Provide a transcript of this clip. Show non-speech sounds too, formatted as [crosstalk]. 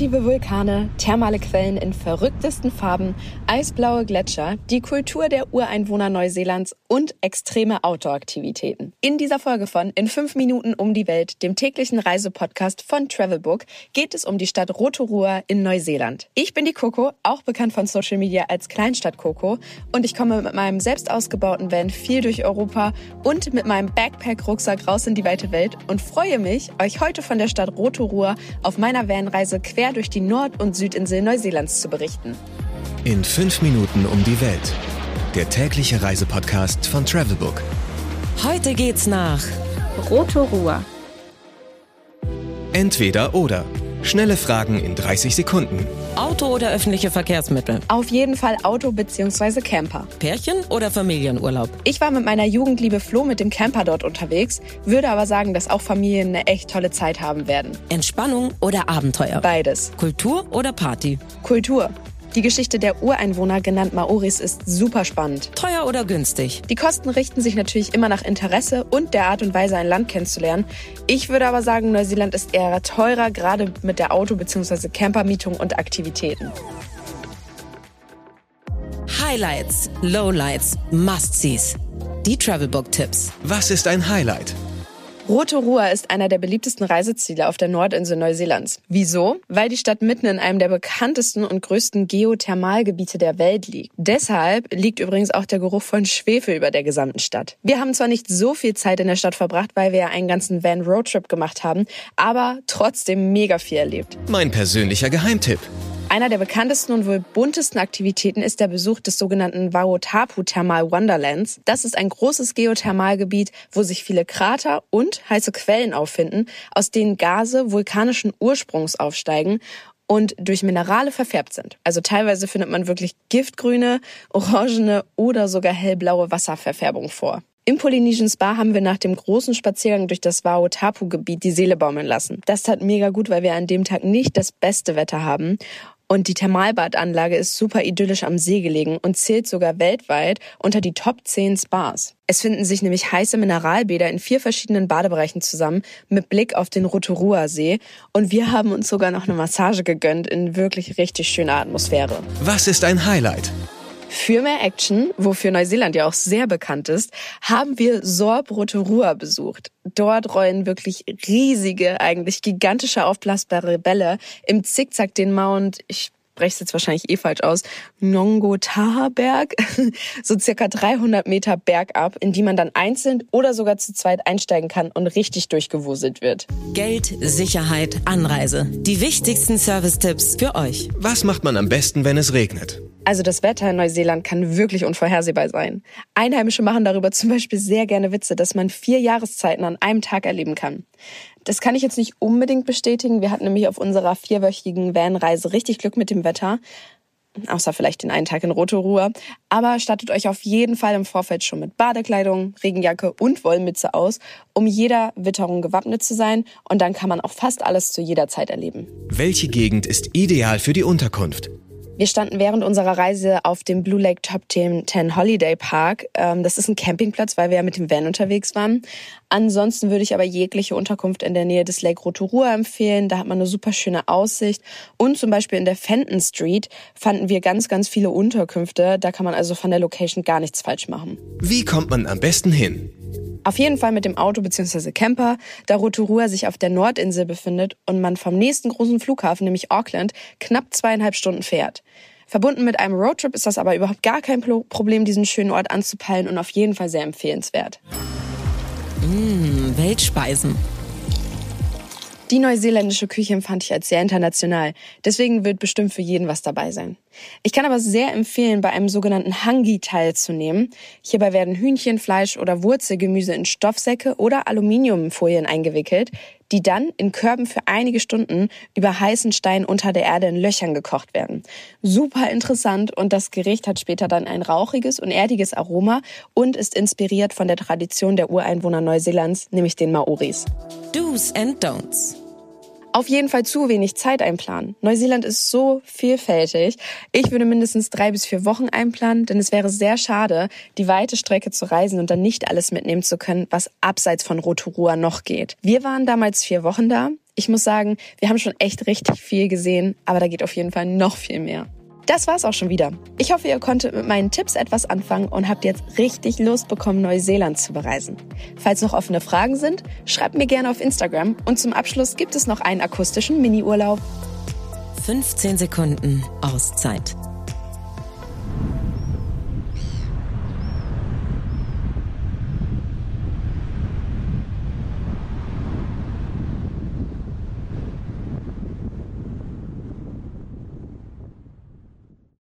Aktive Vulkane, thermale Quellen in verrücktesten Farben, eisblaue Gletscher, die Kultur der Ureinwohner Neuseelands und extreme Outdoor-Aktivitäten. In dieser Folge von In 5 Minuten um die Welt, dem täglichen Reisepodcast von Travelbook, geht es um die Stadt Rotorua in Neuseeland. Ich bin die Coco, auch bekannt von Social Media als Kleinstadt Coco und ich komme mit meinem selbst ausgebauten Van viel durch Europa und mit meinem Backpack-Rucksack raus in die weite Welt und freue mich, euch heute von der Stadt Rotorua auf meiner Vanreise quer durch die Nord- und Südinsel Neuseelands zu berichten. In fünf Minuten um die Welt. Der tägliche Reisepodcast von Travelbook. Heute geht's nach Rotorua. Entweder oder. Schnelle Fragen in 30 Sekunden. Auto oder öffentliche Verkehrsmittel? Auf jeden Fall Auto bzw. Camper. Pärchen oder Familienurlaub? Ich war mit meiner Jugendliebe Flo mit dem Camper dort unterwegs, würde aber sagen, dass auch Familien eine echt tolle Zeit haben werden. Entspannung oder Abenteuer? Beides. Kultur oder Party? Kultur. Die Geschichte der Ureinwohner, genannt Maoris, ist super spannend. Teuer oder günstig? Die Kosten richten sich natürlich immer nach Interesse und der Art und Weise, ein Land kennenzulernen. Ich würde aber sagen, Neuseeland ist eher teurer, gerade mit der Auto- bzw. Campermietung und Aktivitäten. Highlights, Lowlights, Must-Sees. Die Travelbook-Tipps. Was ist ein Highlight? Rotorua ist einer der beliebtesten Reiseziele auf der Nordinsel Neuseelands. Wieso? Weil die Stadt mitten in einem der bekanntesten und größten Geothermalgebiete der Welt liegt. Deshalb liegt übrigens auch der Geruch von Schwefel über der gesamten Stadt. Wir haben zwar nicht so viel Zeit in der Stadt verbracht, weil wir ja einen ganzen Van Roadtrip gemacht haben, aber trotzdem mega viel erlebt. Mein persönlicher Geheimtipp. Einer der bekanntesten und wohl buntesten Aktivitäten ist der Besuch des sogenannten Waotapu Thermal Wonderlands. Das ist ein großes Geothermalgebiet, wo sich viele Krater und heiße Quellen auffinden, aus denen Gase vulkanischen Ursprungs aufsteigen und durch Minerale verfärbt sind. Also teilweise findet man wirklich giftgrüne, orangene oder sogar hellblaue Wasserverfärbung vor. Im Polynesian Spa haben wir nach dem großen Spaziergang durch das Waotapu-Gebiet die Seele baumeln lassen. Das tat mega gut, weil wir an dem Tag nicht das beste Wetter haben und die Thermalbadanlage ist super idyllisch am See gelegen und zählt sogar weltweit unter die Top 10 Spas. Es finden sich nämlich heiße Mineralbäder in vier verschiedenen Badebereichen zusammen mit Blick auf den Rotorua-See und wir haben uns sogar noch eine Massage gegönnt in wirklich richtig schöner Atmosphäre. Was ist ein Highlight? Für mehr Action, wofür Neuseeland ja auch sehr bekannt ist, haben wir Sorb Rotorua besucht. Dort rollen wirklich riesige, eigentlich gigantische aufblasbare Bälle im Zickzack den Mount, ich spreche es jetzt wahrscheinlich eh falsch aus, Nongotaha-Berg, [laughs] so circa 300 Meter bergab, in die man dann einzeln oder sogar zu zweit einsteigen kann und richtig durchgewuselt wird. Geld, Sicherheit, Anreise. Die wichtigsten Service-Tipps für euch. Was macht man am besten, wenn es regnet? Also das Wetter in Neuseeland kann wirklich unvorhersehbar sein. Einheimische machen darüber zum Beispiel sehr gerne Witze, dass man vier Jahreszeiten an einem Tag erleben kann. Das kann ich jetzt nicht unbedingt bestätigen. Wir hatten nämlich auf unserer vierwöchigen Vanreise richtig Glück mit dem Wetter. Außer vielleicht den einen Tag in Rotorua. Aber stattet euch auf jeden Fall im Vorfeld schon mit Badekleidung, Regenjacke und Wollmütze aus, um jeder Witterung gewappnet zu sein. Und dann kann man auch fast alles zu jeder Zeit erleben. Welche Gegend ist ideal für die Unterkunft? Wir standen während unserer Reise auf dem Blue Lake Top 10 Holiday Park. Ähm, das ist ein Campingplatz, weil wir ja mit dem Van unterwegs waren. Ansonsten würde ich aber jegliche Unterkunft in der Nähe des Lake Rotorua empfehlen. Da hat man eine super schöne Aussicht. Und zum Beispiel in der Fenton Street fanden wir ganz, ganz viele Unterkünfte. Da kann man also von der Location gar nichts falsch machen. Wie kommt man am besten hin? Auf jeden Fall mit dem Auto bzw. Camper, da Rotorua sich auf der Nordinsel befindet und man vom nächsten großen Flughafen, nämlich Auckland, knapp zweieinhalb Stunden fährt. Verbunden mit einem Roadtrip ist das aber überhaupt gar kein Problem, diesen schönen Ort anzupeilen und auf jeden Fall sehr empfehlenswert. Mmh, Weltspeisen. Die neuseeländische Küche empfand ich als sehr international. Deswegen wird bestimmt für jeden was dabei sein. Ich kann aber sehr empfehlen, bei einem sogenannten Hangi teilzunehmen. Hierbei werden Hühnchen, Fleisch oder Wurzelgemüse in Stoffsäcke oder Aluminiumfolien eingewickelt, die dann in Körben für einige Stunden über heißen Stein unter der Erde in Löchern gekocht werden. Super interessant und das Gericht hat später dann ein rauchiges und erdiges Aroma und ist inspiriert von der Tradition der Ureinwohner Neuseelands, nämlich den Maoris. Do's and Don'ts. Auf jeden Fall zu wenig Zeit einplanen. Neuseeland ist so vielfältig. Ich würde mindestens drei bis vier Wochen einplanen, denn es wäre sehr schade, die weite Strecke zu reisen und dann nicht alles mitnehmen zu können, was abseits von Rotorua noch geht. Wir waren damals vier Wochen da. Ich muss sagen, wir haben schon echt richtig viel gesehen, aber da geht auf jeden Fall noch viel mehr. Das war's auch schon wieder. Ich hoffe, ihr konntet mit meinen Tipps etwas anfangen und habt jetzt richtig Lust bekommen, Neuseeland zu bereisen. Falls noch offene Fragen sind, schreibt mir gerne auf Instagram und zum Abschluss gibt es noch einen akustischen Mini-Urlaub. 15 Sekunden Auszeit